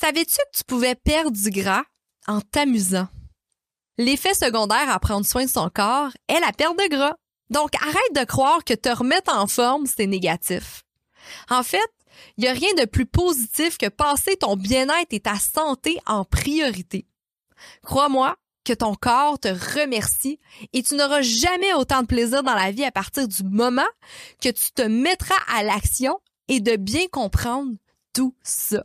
Savais-tu que tu pouvais perdre du gras en t'amusant? L'effet secondaire à prendre soin de son corps est la perte de gras. Donc arrête de croire que te remettre en forme, c'est négatif. En fait, il n'y a rien de plus positif que passer ton bien-être et ta santé en priorité. Crois-moi que ton corps te remercie et tu n'auras jamais autant de plaisir dans la vie à partir du moment que tu te mettras à l'action et de bien comprendre tout ça.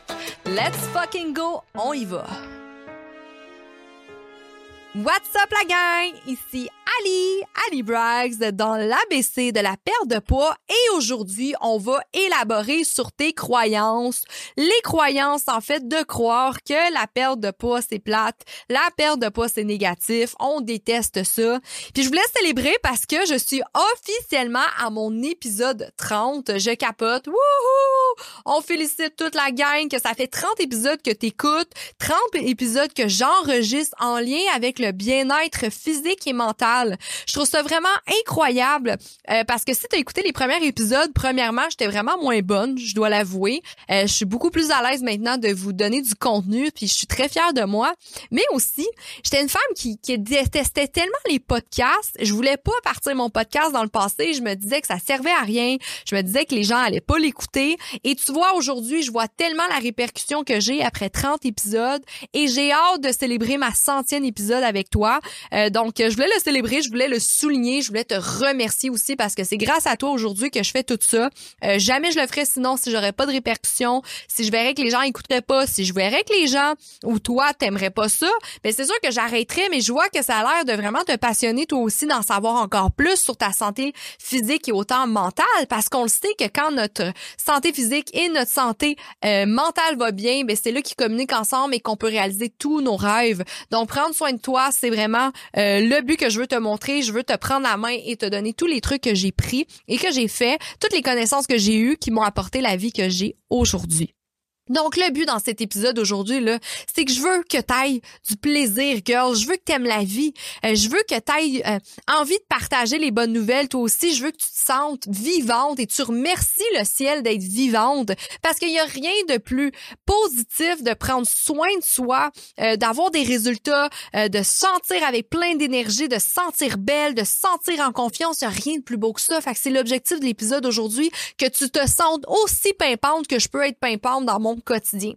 Let's fucking go, on y va. What's up la gang? Ici Ali, Ali Braggs dans l'ABC de la perte de poids et aujourd'hui, on va élaborer sur tes croyances. Les croyances, en fait, de croire que la perte de poids, c'est plate, la perte de poids, c'est négatif, on déteste ça. Puis je voulais célébrer parce que je suis officiellement à mon épisode 30. Je capote. Wouhou! On félicite toute la gang que ça fait 30 épisodes que t'écoutes, 30 épisodes que j'enregistre en lien avec le bien-être physique et mental je trouve ça vraiment incroyable euh, parce que si tu as écouté les premiers épisodes, premièrement, j'étais vraiment moins bonne, je dois l'avouer. Euh, je suis beaucoup plus à l'aise maintenant de vous donner du contenu, puis je suis très fière de moi. Mais aussi, j'étais une femme qui, qui détestait tellement les podcasts. Je voulais pas partir mon podcast dans le passé. Je me disais que ça servait à rien. Je me disais que les gens allaient pas l'écouter. Et tu vois, aujourd'hui, je vois tellement la répercussion que j'ai après 30 épisodes et j'ai hâte de célébrer ma centième épisode avec toi. Euh, donc, je voulais le célébrer je voulais le souligner, je voulais te remercier aussi parce que c'est grâce à toi aujourd'hui que je fais tout ça. Euh, jamais je le ferais sinon si j'aurais pas de répercussions, si je verrais que les gens écouteraient pas, si je verrais que les gens ou toi t'aimerais pas ça, ben c'est sûr que j'arrêterais mais je vois que ça a l'air de vraiment te passionner toi aussi d'en savoir encore plus sur ta santé physique et autant mentale parce qu'on le sait que quand notre santé physique et notre santé euh, mentale va bien, ben c'est là qu'ils communiquent ensemble et qu'on peut réaliser tous nos rêves. Donc prendre soin de toi, c'est vraiment euh, le but que je veux te montrer, je veux te prendre la main et te donner tous les trucs que j'ai pris et que j'ai fait, toutes les connaissances que j'ai eues qui m'ont apporté la vie que j'ai aujourd'hui. Donc, le but dans cet épisode aujourd'hui, là, c'est que je veux que tu ailles du plaisir, girl. Je veux que tu aimes la vie. Euh, je veux que tu ailles euh, envie de partager les bonnes nouvelles, toi aussi. Je veux que tu te sentes vivante et tu remercies le ciel d'être vivante parce qu'il y a rien de plus positif de prendre soin de soi, euh, d'avoir des résultats, de sentir avec plein d'énergie, de sentir belle, de sentir en confiance. Il n'y a rien de plus beau que ça. Fait que c'est l'objectif de l'épisode aujourd'hui, que tu te sentes aussi pimpante que je peux être pimpante dans mon quotidien.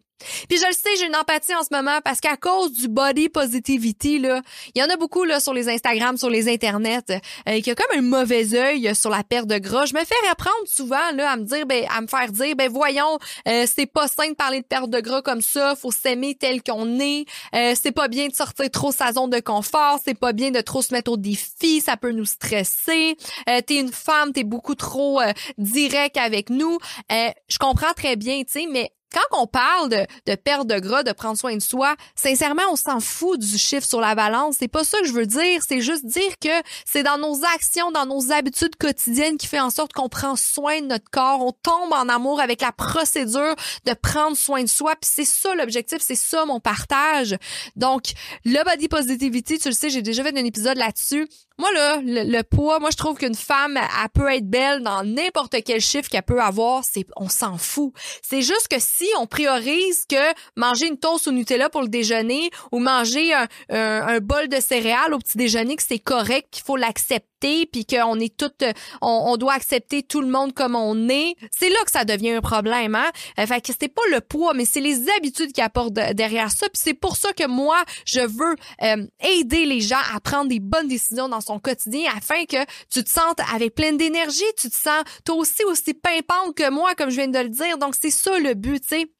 Puis je le sais, j'ai une empathie en ce moment parce qu'à cause du body positivity là, il y en a beaucoup là sur les Instagram, sur les internets, euh, qui a comme un mauvais œil sur la perte de gras. Je me fais reprendre souvent là à me dire ben à me faire dire ben voyons, euh, c'est pas sain de parler de perte de gras comme ça, faut s'aimer tel qu'on est. Euh, c'est pas bien de sortir trop sa zone de confort, c'est pas bien de trop se mettre au défi, ça peut nous stresser. Euh, t'es une femme, t'es beaucoup trop direct avec nous. je comprends très bien, tu sais, mais quand on parle de, de perte de gras, de prendre soin de soi, sincèrement, on s'en fout du chiffre sur la balance. C'est pas ça que je veux dire. C'est juste dire que c'est dans nos actions, dans nos habitudes quotidiennes qui fait en sorte qu'on prend soin de notre corps. On tombe en amour avec la procédure de prendre soin de soi. Puis c'est ça l'objectif. C'est ça mon partage. Donc, le body positivity, tu le sais, j'ai déjà fait un épisode là-dessus. Moi, là, le, poids, moi, je trouve qu'une femme, elle peut être belle dans n'importe quel chiffre qu'elle peut avoir. C'est, on s'en fout. C'est juste que si on priorise que manger une toast au Nutella pour le déjeuner ou manger un, un bol de céréales au petit déjeuner, que c'est correct, qu'il faut l'accepter puis qu'on est toutes, on, doit accepter tout le monde comme on est. C'est là que ça devient un problème, hein. Euh, fait que c'est pas le poids, mais c'est les habitudes qui apportent derrière ça. Puis c'est pour ça que moi, je veux euh, aider les gens à prendre des bonnes décisions dans son quotidien afin que tu te sentes avec plein d'énergie, tu te sens toi aussi aussi pimpante que moi, comme je viens de le dire. Donc c'est ça le but, tu sais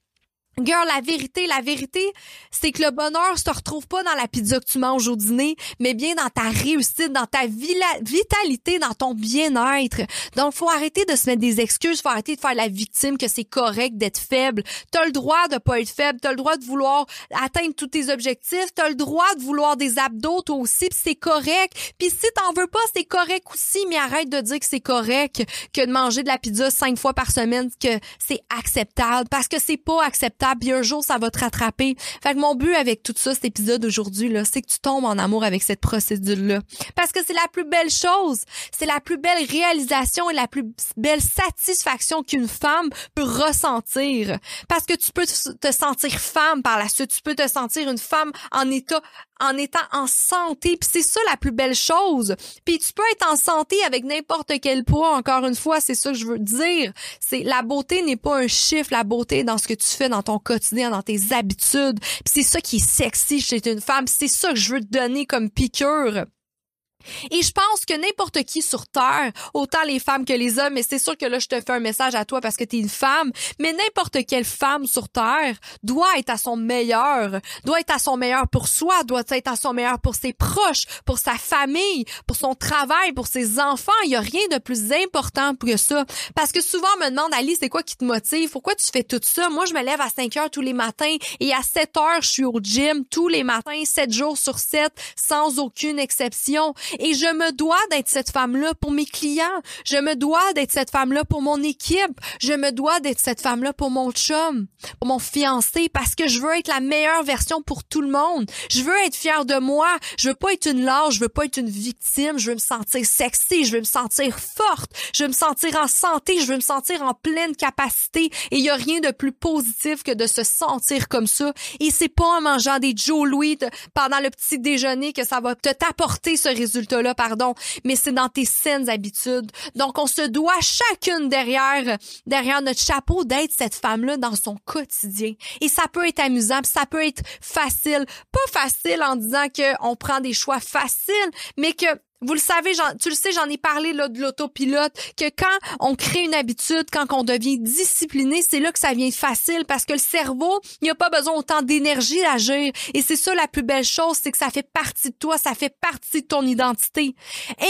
Girl, la vérité, la vérité, c'est que le bonheur se retrouve pas dans la pizza que tu manges au dîner, mais bien dans ta réussite, dans ta vitalité, dans ton bien-être. Donc, faut arrêter de se mettre des excuses, faut arrêter de faire la victime que c'est correct d'être faible. T'as le droit de pas être faible, t'as le droit de vouloir atteindre tous tes objectifs, t'as le droit de vouloir des abdos toi aussi, pis c'est correct. Puis si t'en veux pas, c'est correct aussi, mais arrête de dire que c'est correct que de manger de la pizza cinq fois par semaine, que c'est acceptable, parce que c'est pas acceptable puis un jour ça va te rattraper. Fait que mon but avec tout ça, cet épisode aujourd'hui là, c'est que tu tombes en amour avec cette procédure là, parce que c'est la plus belle chose, c'est la plus belle réalisation et la plus belle satisfaction qu'une femme peut ressentir, parce que tu peux te sentir femme par la suite, tu peux te sentir une femme en état en étant en santé. Puis c'est ça la plus belle chose. Puis tu peux être en santé avec n'importe quel poids. Encore une fois, c'est ça que je veux dire. C'est la beauté n'est pas un chiffre. La beauté dans ce que tu fais dans ton quotidien, dans tes habitudes. Puis c'est ça qui est sexy chez une femme. C'est ça que je veux te donner comme piqûre. Et je pense que n'importe qui sur Terre, autant les femmes que les hommes, et c'est sûr que là, je te fais un message à toi parce que tu es une femme, mais n'importe quelle femme sur Terre doit être à son meilleur, doit être à son meilleur pour soi, doit être à son meilleur pour ses proches, pour sa famille, pour son travail, pour ses enfants. Il y a rien de plus important que ça. Parce que souvent, on me demande, Ali, c'est quoi qui te motive? Pourquoi tu fais tout ça? Moi, je me lève à 5 heures tous les matins et à 7 heures, je suis au gym tous les matins, 7 jours sur 7, sans aucune exception. Et je me dois d'être cette femme-là pour mes clients. Je me dois d'être cette femme-là pour mon équipe. Je me dois d'être cette femme-là pour mon chum, pour mon fiancé, parce que je veux être la meilleure version pour tout le monde. Je veux être fière de moi. Je veux pas être une lâche. Je veux pas être une victime. Je veux me sentir sexy. Je veux me sentir forte. Je veux me sentir en santé. Je veux me sentir en pleine capacité. Et il y a rien de plus positif que de se sentir comme ça. Et c'est pas en mangeant des Joe Louis pendant le petit déjeuner que ça va te t'apporter ce résultat là pardon, mais c'est dans tes saines habitudes. Donc, on se doit chacune derrière, derrière notre chapeau d'être cette femme-là dans son quotidien. Et ça peut être amusant, ça peut être facile. Pas facile en disant qu'on prend des choix faciles, mais que vous le savez, tu le sais, j'en ai parlé là, de l'autopilote, que quand on crée une habitude, quand on devient discipliné, c'est là que ça vient facile parce que le cerveau, il a pas besoin autant d'énergie d'agir. Et c'est ça la plus belle chose, c'est que ça fait partie de toi, ça fait partie de ton identité.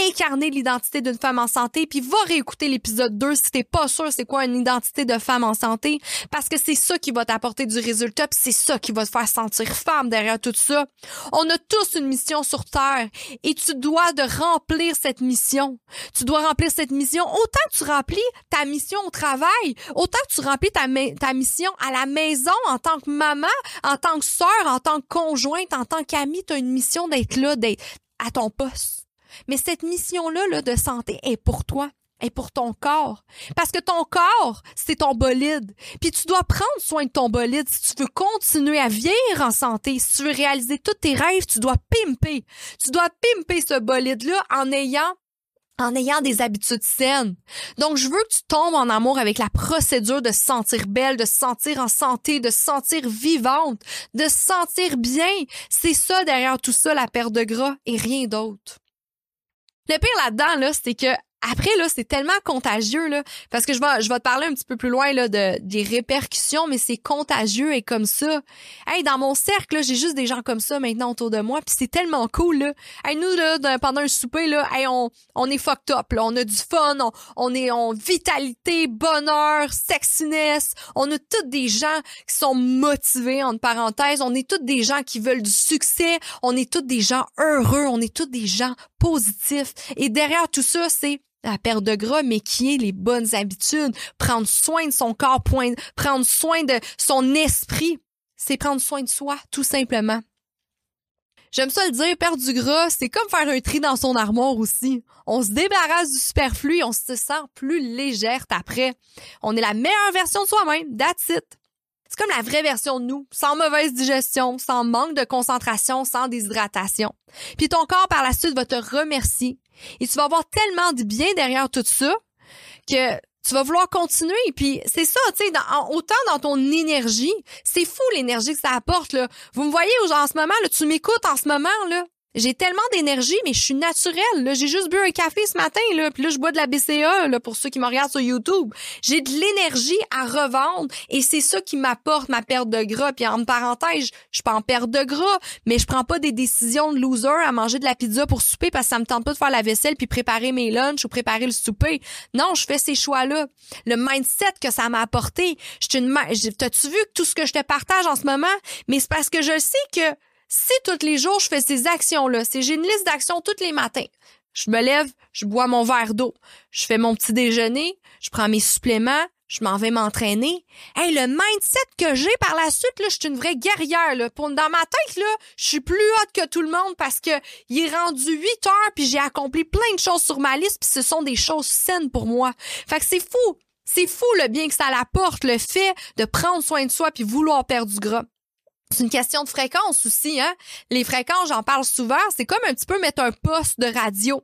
Incarner l'identité d'une femme en santé, puis va réécouter l'épisode 2 si t'es pas sûr c'est quoi une identité de femme en santé, parce que c'est ça qui va t'apporter du résultat, puis c'est ça qui va te faire sentir femme derrière tout ça. On a tous une mission sur Terre et tu dois de remplir cette mission. Tu dois remplir cette mission. Autant que tu remplis ta mission au travail, autant que tu remplis ta, mission à la maison en tant que maman, en tant que sœur, en tant que conjointe, en tant qu'amie, tu as une mission d'être là, d'être à ton poste. Mais cette mission-là là, de santé est pour toi pour ton corps. Parce que ton corps, c'est ton bolide. Puis tu dois prendre soin de ton bolide si tu veux continuer à vieillir en santé. Si tu veux réaliser tous tes rêves, tu dois pimper. Tu dois pimper ce bolide-là en ayant en ayant des habitudes saines. Donc, je veux que tu tombes en amour avec la procédure de se sentir belle, de se sentir en santé, de se sentir vivante, de se sentir bien. C'est ça derrière tout ça, la perte de gras et rien d'autre. Le pire là-dedans, là, c'est que après, là, c'est tellement contagieux, là, parce que je vais, je vais te parler un petit peu plus loin, là, de, des répercussions, mais c'est contagieux et comme ça. Hey, dans mon cercle, j'ai juste des gens comme ça maintenant autour de moi, puis c'est tellement cool, là. Hey, nous, là, pendant un souper, là, hey, on, on est fucked up, là. On a du fun, on, on est en vitalité, bonheur, sexiness. On a tous des gens qui sont motivés, entre parenthèses. On est tous des gens qui veulent du succès. On est tous des gens heureux. On est tous des gens positifs. Et derrière tout ça, c'est la perte de gras, mais qui est les bonnes habitudes. Prendre soin de son corps, prendre soin de son esprit, c'est prendre soin de soi, tout simplement. J'aime ça le dire, perdre du gras, c'est comme faire un tri dans son armoire aussi. On se débarrasse du superflu, on se sent plus légère après. On est la meilleure version de soi-même, that's it. C'est comme la vraie version de nous, sans mauvaise digestion, sans manque de concentration, sans déshydratation. Puis ton corps par la suite va te remercier et tu vas avoir tellement de bien derrière tout ça que tu vas vouloir continuer. Puis c'est ça, tu sais, autant dans ton énergie, c'est fou l'énergie que ça apporte. Là. Vous me voyez en ce moment, là, tu m'écoutes en ce moment, là. J'ai tellement d'énergie, mais je suis naturelle. J'ai juste bu un café ce matin, là, puis là, je bois de la BCA, là, pour ceux qui me regardent sur YouTube. J'ai de l'énergie à revendre et c'est ça qui m'apporte ma perte de gras. Puis en parenthèse, je suis pas en perte de gras, mais je prends pas des décisions de loser à manger de la pizza pour souper parce que ça me tente pas de faire la vaisselle puis préparer mes lunchs ou préparer le souper. Non, je fais ces choix-là. Le mindset que ça m'a apporté. T'as-tu vu tout ce que je te partage en ce moment? Mais c'est parce que je sais que si tous les jours je fais ces actions-là, si j'ai une liste d'actions tous les matins, je me lève, je bois mon verre d'eau, je fais mon petit déjeuner, je prends mes suppléments, je m'en vais m'entraîner. Hey, le mindset que j'ai par la suite, là, je suis une vraie guerrière. Là. Dans ma tête, là, je suis plus haute que tout le monde parce que il est rendu 8 heures puis j'ai accompli plein de choses sur ma liste puis ce sont des choses saines pour moi. Fait que c'est fou. C'est fou le bien que ça l'apporte, le fait de prendre soin de soi puis vouloir perdre du gras. C'est une question de fréquence aussi, hein. Les fréquences, j'en parle souvent, c'est comme un petit peu mettre un poste de radio.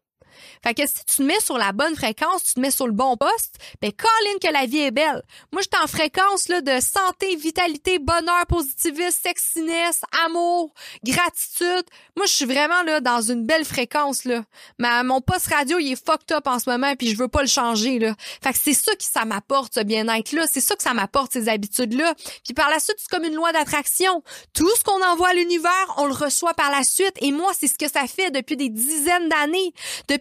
Fait que si tu te mets sur la bonne fréquence, tu te mets sur le bon poste, ben Colin que la vie est belle. Moi, j'étais en fréquence là, de santé, vitalité, bonheur, positivisme, sexiness, amour, gratitude. Moi, je suis vraiment là dans une belle fréquence là. Mais mon poste radio, il est fucked up en ce moment puis je veux pas le changer là. Fait que c'est ça qui ça m'apporte ce bien-être là, c'est ça que ça m'apporte ces habitudes là. Puis par la suite, c'est comme une loi d'attraction. Tout ce qu'on envoie à l'univers, on le reçoit par la suite et moi, c'est ce que ça fait depuis des dizaines d'années.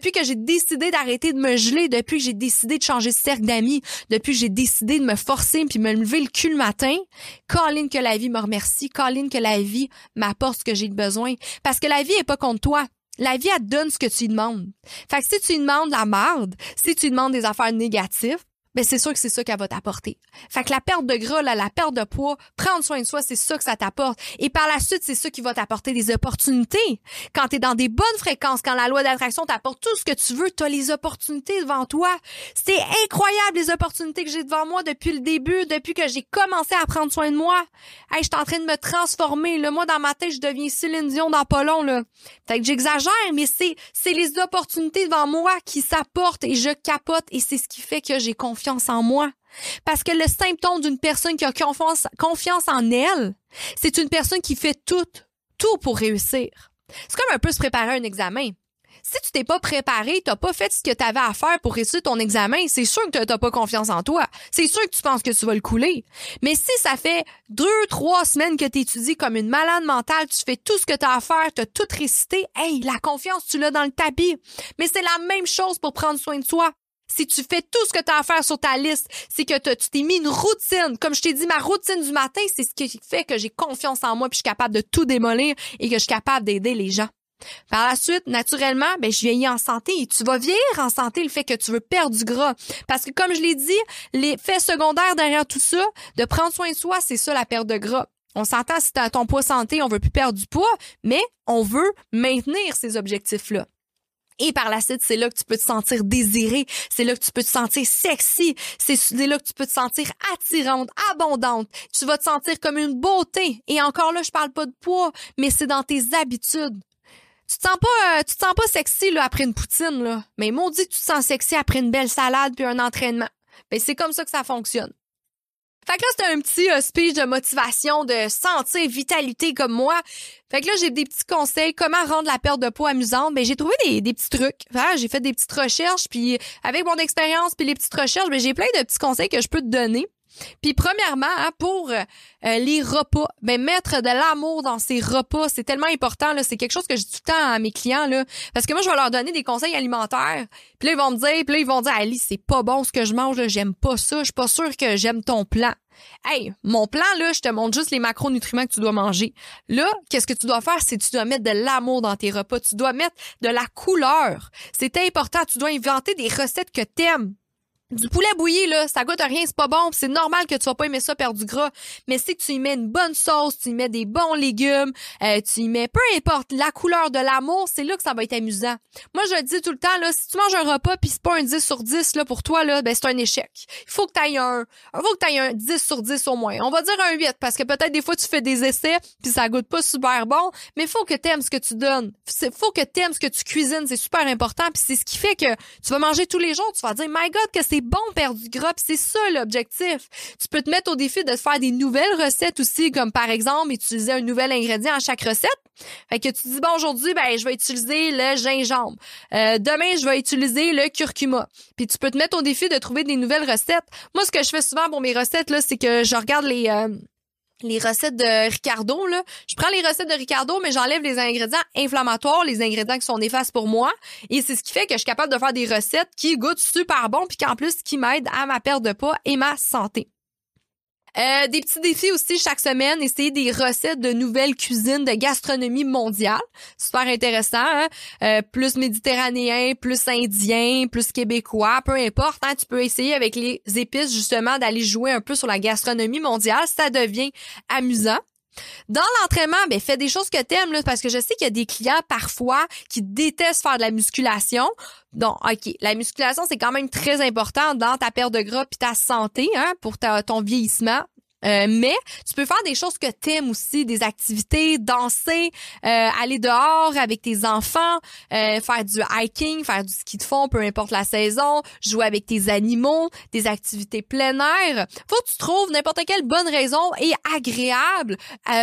Que j'ai décidé d'arrêter de me geler, depuis que j'ai décidé de changer de cercle d'amis, depuis que j'ai décidé de me forcer puis me lever le cul le matin, Colline que la vie me remercie, Colline que la vie m'apporte ce que j'ai besoin. Parce que la vie est pas contre toi. La vie, elle te donne ce que tu demandes. Fait que si tu demandes la merde, si tu demandes des affaires négatives, ben c'est sûr que c'est ça qu'elle va t'apporter. Fait que la perte de gras, la perte de poids, prendre soin de soi, c'est ça que ça t'apporte. Et par la suite, c'est ça qui va t'apporter des opportunités. Quand tu es dans des bonnes fréquences, quand la loi d'attraction t'apporte tout ce que tu veux, tu as les opportunités devant toi. C'est incroyable les opportunités que j'ai devant moi depuis le début, depuis que j'ai commencé à prendre soin de moi. Hey, je suis en train de me transformer. Le moi, dans ma tête, je deviens Céline Dion dans pas long. Là. Fait que j'exagère, mais c'est, c'est les opportunités devant moi qui s'apportent et je capote et c'est ce qui fait que j'ai confiance en moi. Parce que le symptôme d'une personne qui a confiance, en elle, c'est une personne qui fait tout, tout pour réussir. C'est comme un peu se préparer à un examen. Si tu t'es pas préparé, t'as pas fait ce que tu avais à faire pour réussir ton examen, c'est sûr que t'as pas confiance en toi. C'est sûr que tu penses que tu vas le couler. Mais si ça fait deux, trois semaines que tu étudies comme une malade mentale, tu fais tout ce que tu as à faire, t'as tout récité, hey, la confiance, tu l'as dans le tapis. Mais c'est la même chose pour prendre soin de soi si tu fais tout ce que tu as à faire sur ta liste, c'est que tu t'es mis une routine. Comme je t'ai dit, ma routine du matin, c'est ce qui fait que j'ai confiance en moi puis je suis capable de tout démolir et que je suis capable d'aider les gens. Par la suite, naturellement, ben, je vieillis en santé et tu vas vieillir en santé le fait que tu veux perdre du gras. Parce que comme je l'ai dit, l'effet secondaire derrière tout ça, de prendre soin de soi, c'est ça la perte de gras. On s'entend si t'as ton poids santé, on veut plus perdre du poids, mais on veut maintenir ces objectifs-là. Et par la suite, c'est là que tu peux te sentir désiré, c'est là que tu peux te sentir sexy, c'est là que tu peux te sentir attirante, abondante. Tu vas te sentir comme une beauté. Et encore là, je parle pas de poids, mais c'est dans tes habitudes. Tu te sens pas, euh, tu te sens pas sexy là après une poutine là, mais maudit que tu te sens sexy après une belle salade puis un entraînement. Ben c'est comme ça que ça fonctionne. Fait que là, c'était un petit euh, de motivation, de santé, vitalité comme moi. Fait que là, j'ai des petits conseils, comment rendre la perte de poids amusante. Ben, j'ai trouvé des, petits trucs. j'ai fait des petites recherches, puis avec mon expérience, puis les petites recherches, ben, j'ai plein de petits conseils que je peux te donner. Puis premièrement, hein, pour euh, les repas, ben mettre de l'amour dans ces repas, c'est tellement important là, c'est quelque chose que je dis tout le temps à mes clients là parce que moi je vais leur donner des conseils alimentaires. Puis là ils vont me dire, puis là ils vont dire Ali, c'est pas bon ce que je mange, j'aime pas ça, je suis pas sûre que j'aime ton plan. Hey, mon plan là, je te montre juste les macronutriments que tu dois manger. Là, qu'est-ce que tu dois faire, c'est tu dois mettre de l'amour dans tes repas, tu dois mettre de la couleur. C'est important, tu dois inventer des recettes que t'aimes. Du poulet bouilli, là, ça goûte à rien, c'est pas bon, c'est normal que tu vas pas aimer ça perdre du gras. Mais si tu y mets une bonne sauce, tu y mets des bons légumes, euh, tu y mets peu importe la couleur de l'amour, c'est là que ça va être amusant. Moi, je le dis tout le temps, là, si tu manges un repas puis c'est pas un 10 sur 10 là pour toi là, ben c'est un échec. Il faut que tu un, il faut que tu un 10 sur 10 au moins. On va dire un 8 parce que peut-être des fois tu fais des essais puis ça goûte pas super bon, mais faut que tu aimes ce que tu donnes. Faut que tu aimes ce que tu cuisines, c'est super important puis c'est ce qui fait que tu vas manger tous les jours, tu vas dire "My god, que c'est bon perdre du gras, c'est ça l'objectif. Tu peux te mettre au défi de faire des nouvelles recettes aussi, comme par exemple utiliser un nouvel ingrédient à chaque recette. Fait que tu dis bon aujourd'hui ben je vais utiliser le gingembre. Euh, demain je vais utiliser le curcuma. Puis tu peux te mettre au défi de trouver des nouvelles recettes. Moi ce que je fais souvent pour mes recettes là, c'est que je regarde les euh, les recettes de Ricardo là, je prends les recettes de Ricardo mais j'enlève les ingrédients inflammatoires, les ingrédients qui sont néfastes pour moi et c'est ce qui fait que je suis capable de faire des recettes qui goûtent super bon puis qu'en plus qui m'aident à ma perte de poids et ma santé. Euh, des petits défis aussi chaque semaine, essayer des recettes de nouvelles cuisines de gastronomie mondiale. Super intéressant. Hein? Euh, plus méditerranéen, plus indien, plus québécois, peu importe. Hein? Tu peux essayer avec les épices justement d'aller jouer un peu sur la gastronomie mondiale. Ça devient amusant. Dans l'entraînement, ben fais des choses que t'aimes là, parce que je sais qu'il y a des clients parfois qui détestent faire de la musculation. Donc, ok, la musculation c'est quand même très important dans ta perte de gras puis ta santé, hein, pour ton vieillissement. Euh, mais tu peux faire des choses que t'aimes aussi, des activités, danser, euh, aller dehors avec tes enfants, euh, faire du hiking, faire du ski de fond, peu importe la saison, jouer avec tes animaux, des activités plein air. Faut que tu trouves n'importe quelle bonne raison et agréable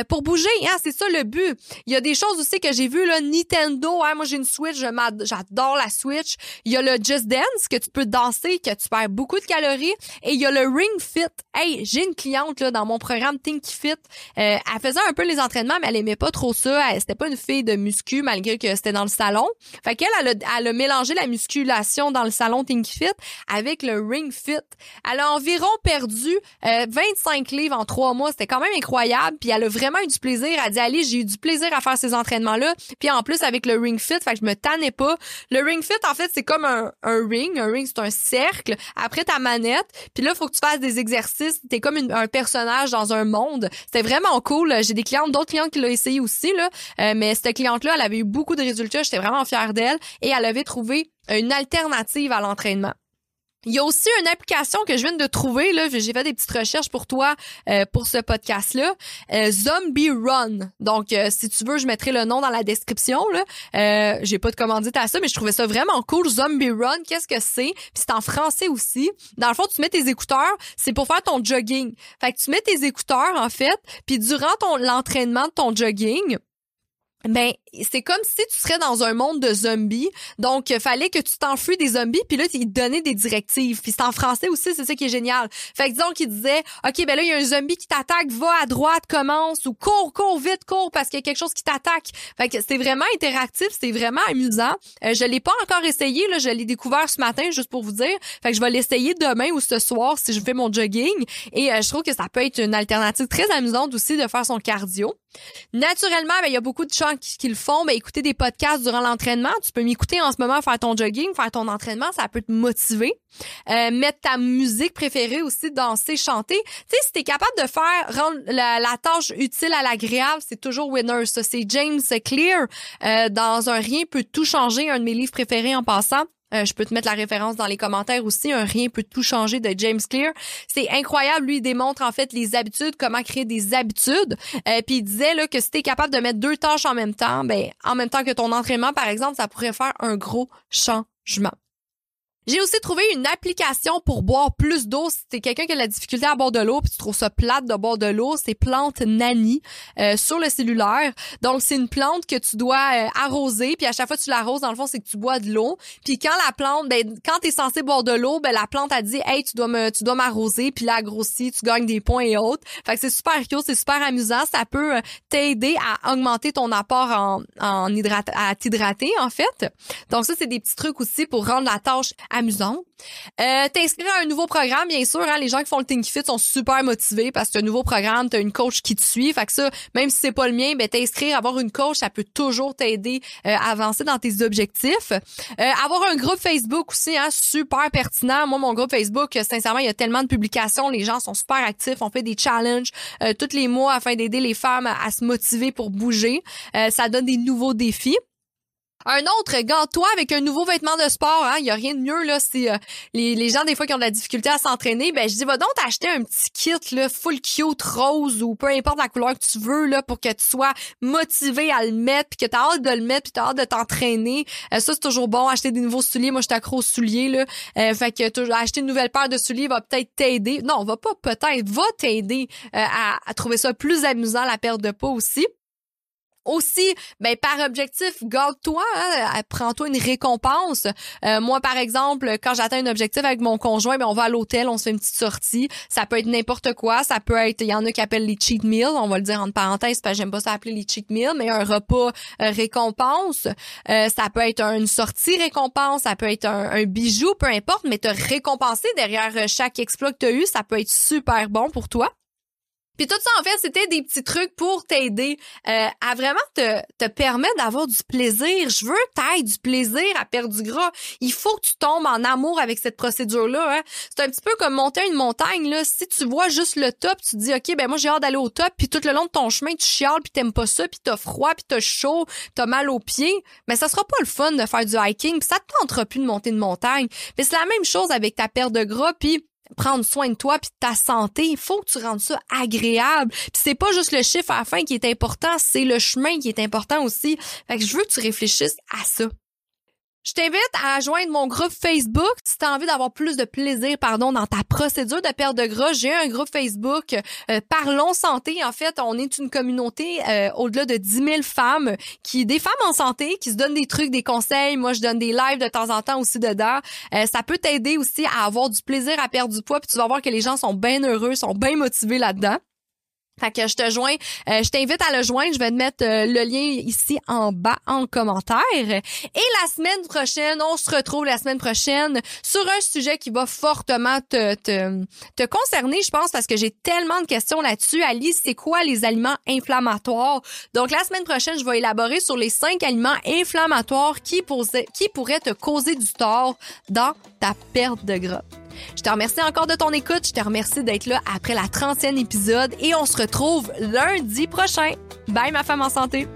pour bouger. Hein, c'est ça le but. Il y a des choses aussi que j'ai vu là, Nintendo. Hein, moi j'ai une Switch, j'adore la Switch. Il y a le Just Dance que tu peux danser, que tu perds beaucoup de calories, et il y a le Ring Fit. Hey, j'ai une cliente là dans mon programme Think Fit. Euh, elle faisait un peu les entraînements, mais elle aimait pas trop ça. C'était pas une fille de muscu malgré que c'était dans le salon. Fait qu'elle, elle a, elle a mélangé la musculation dans le salon Think Fit avec le Ring Fit. Elle a environ perdu 25 euh, livres en trois mois. C'était quand même incroyable. Puis elle a vraiment eu du plaisir. Elle dit, allez, j'ai eu du plaisir à faire ces entraînements-là. Puis en plus, avec le Ring Fit, fait que je me tannais pas. Le Ring Fit, en fait, c'est comme un, un ring. Un ring, c'est un cercle. Après ta manette. Puis là, faut que tu fasses des exercices. T'es comme un personnage C'était vraiment cool. J'ai des clientes, d'autres clientes qui l'ont essayé aussi, là. Euh, mais cette cliente-là, elle avait eu beaucoup de résultats. J'étais vraiment fière d'elle. Et elle avait trouvé une alternative à l'entraînement. Il y a aussi une application que je viens de trouver là, j'ai fait des petites recherches pour toi euh, pour ce podcast là, euh, Zombie Run. Donc euh, si tu veux, je mettrai le nom dans la description là. j'ai pas de commandite à ça mais je trouvais ça vraiment cool Zombie Run, qu'est-ce que c'est? Puis c'est en français aussi. Dans le fond, tu mets tes écouteurs, c'est pour faire ton jogging. Fait que tu mets tes écouteurs en fait, puis durant ton l'entraînement de ton jogging, ben c'est comme si tu serais dans un monde de zombies. Donc fallait que tu t'enfuis des zombies puis là il te donnait des directives. Puis c'est en français aussi, c'est ça qui est génial. Fait que disons qu'il disait OK ben là il y a un zombie qui t'attaque, va à droite, commence ou cours cours vite, cours parce qu'il y a quelque chose qui t'attaque. Fait que c'est vraiment interactif, c'est vraiment amusant. Euh, je l'ai pas encore essayé là, je l'ai découvert ce matin juste pour vous dire. Fait que je vais l'essayer demain ou ce soir si je fais mon jogging et euh, je trouve que ça peut être une alternative très amusante aussi de faire son cardio. Naturellement, ben, il y a beaucoup de gens qui, le font. Ben, écouter des podcasts durant l'entraînement. Tu peux m'écouter en ce moment faire ton jogging, faire ton entraînement. Ça peut te motiver. Euh, mettre ta musique préférée aussi, danser, chanter. Tu sais, si t'es capable de faire rendre la, tâche utile à l'agréable, c'est toujours winner. Ça, c'est James Clear euh, dans un rien peut tout changer, un de mes livres préférés en passant. Euh, je peux te mettre la référence dans les commentaires aussi. Un rien peut tout changer de James Clear. C'est incroyable. Lui, il démontre en fait les habitudes, comment créer des habitudes. Euh, puis il disait là que si t'es capable de mettre deux tâches en même temps, ben en même temps que ton entraînement, par exemple, ça pourrait faire un gros changement. J'ai aussi trouvé une application pour boire plus d'eau. Si t'es quelqu'un qui a de la difficulté à boire de l'eau, puis tu trouves ça plate de boire de l'eau, c'est Plante Nani euh, sur le cellulaire. Donc c'est une plante que tu dois euh, arroser, puis à chaque fois que tu l'arroses, dans le fond, c'est que tu bois de l'eau. Puis quand la plante, ben quand t'es censé boire de l'eau, ben la plante a dit hey tu dois me tu dois m'arroser, puis là grossit, tu gagnes des points et autres. Fait que c'est super cute, c'est super amusant, ça peut euh, t'aider à augmenter ton apport en en hydrate à t'hydrater en fait. Donc ça c'est des petits trucs aussi pour rendre la tâche amusant. Euh, T'inscrire à un nouveau programme, bien sûr. Hein, les gens qui font le Think Fit sont super motivés parce que c'est un nouveau programme, t'as une coach qui te suit. Fait que ça, même si c'est pas le mien, ben t'inscrire, avoir une coach, ça peut toujours t'aider euh, à avancer dans tes objectifs. Euh, avoir un groupe Facebook aussi, hein, super pertinent. Moi, mon groupe Facebook, sincèrement, il y a tellement de publications, les gens sont super actifs, on fait des challenges tous les mois afin d'aider les femmes à se motiver pour bouger. ça donne des nouveaux défis. Un autre, gante-toi avec un nouveau vêtement de sport. Hein? Il y a rien de mieux là. Si euh, les, les, gens des fois qui ont de la difficulté à s'entraîner, ben je dis va donc t'acheter un petit kit là, full cute rose ou peu importe la couleur que tu veux là pour que tu sois motivé à le mettre puis que t'as hâte de le mettre puis t'as hâte de t'entraîner. Euh, ça c'est toujours bon. Acheter des nouveaux souliers. Moi je accro aux souliers là. Euh, fait que acheter une nouvelle paire de souliers va peut-être t'aider. Non, va pas peut-être, va t'aider à, à trouver ça plus amusant la perte de poids aussi aussi, ben par objectif, garde-toi, hein, prends-toi une récompense. Euh, moi, par exemple, quand j'atteins un objectif avec mon conjoint, ben on va à l'hôtel, on se fait une petite sortie. Ça peut être n'importe quoi, ça peut être, il y en a qui appellent les cheat meals, on va le dire entre parenthèses, parce que j'aime pas ça appeler les cheat meals, mais un repas euh, récompense. Euh, ça peut être une sortie récompense, ça peut être un, bijou, peu importe, mais te récompenser derrière chaque exploit que tu as eu, ça peut être super bon pour toi. Puis tout ça, en fait, c'était des petits trucs pour t'aider euh, à vraiment te, te permettre d'avoir du plaisir. Je veux que du plaisir à perdre du gras. Il faut que tu tombes en amour avec cette procédure-là. Hein. C'est un petit peu comme monter une montagne. Là. Si tu vois juste le top, tu te dis, OK, ben moi, j'ai hâte d'aller au top. Puis tout le long de ton chemin, tu chiales, puis t'aimes pas ça, puis t'as froid, puis t'as chaud, t'as mal aux pieds. Mais ça sera pas le fun de faire du hiking, puis ça te tentera plus de monter une montagne. Mais c'est la même chose avec ta perte de gras, puis prendre soin de toi puis de ta santé, il faut que tu rendes ça agréable. Puis c'est pas juste le chiffre à la fin qui est important, c'est le chemin qui est important aussi. Fait que je veux que tu réfléchisses à ça. Je t'invite à joindre mon groupe Facebook si tu as envie d'avoir plus de plaisir pardon dans ta procédure de perte de gras. J'ai un groupe Facebook euh, Parlons santé. En fait, on est une communauté euh, au-delà de 10 000 femmes qui des femmes en santé qui se donnent des trucs, des conseils. Moi, je donne des lives de temps en temps aussi dedans. Euh, ça peut t'aider aussi à avoir du plaisir à perdre du poids puis tu vas voir que les gens sont bien heureux, sont bien motivés là-dedans. Fait que je te joins, euh, je t'invite à le joindre. Je vais te mettre euh, le lien ici en bas en commentaire. Et la semaine prochaine, on se retrouve la semaine prochaine sur un sujet qui va fortement te, te, te concerner, je pense, parce que j'ai tellement de questions là-dessus. Alice, c'est quoi les aliments inflammatoires? Donc la semaine prochaine, je vais élaborer sur les cinq aliments inflammatoires qui, qui pourraient te causer du tort dans ta perte de gras. Je te remercie encore de ton écoute. Je te remercie d'être là après la 30e épisode et on se retrouve lundi prochain. Bye ma femme en santé.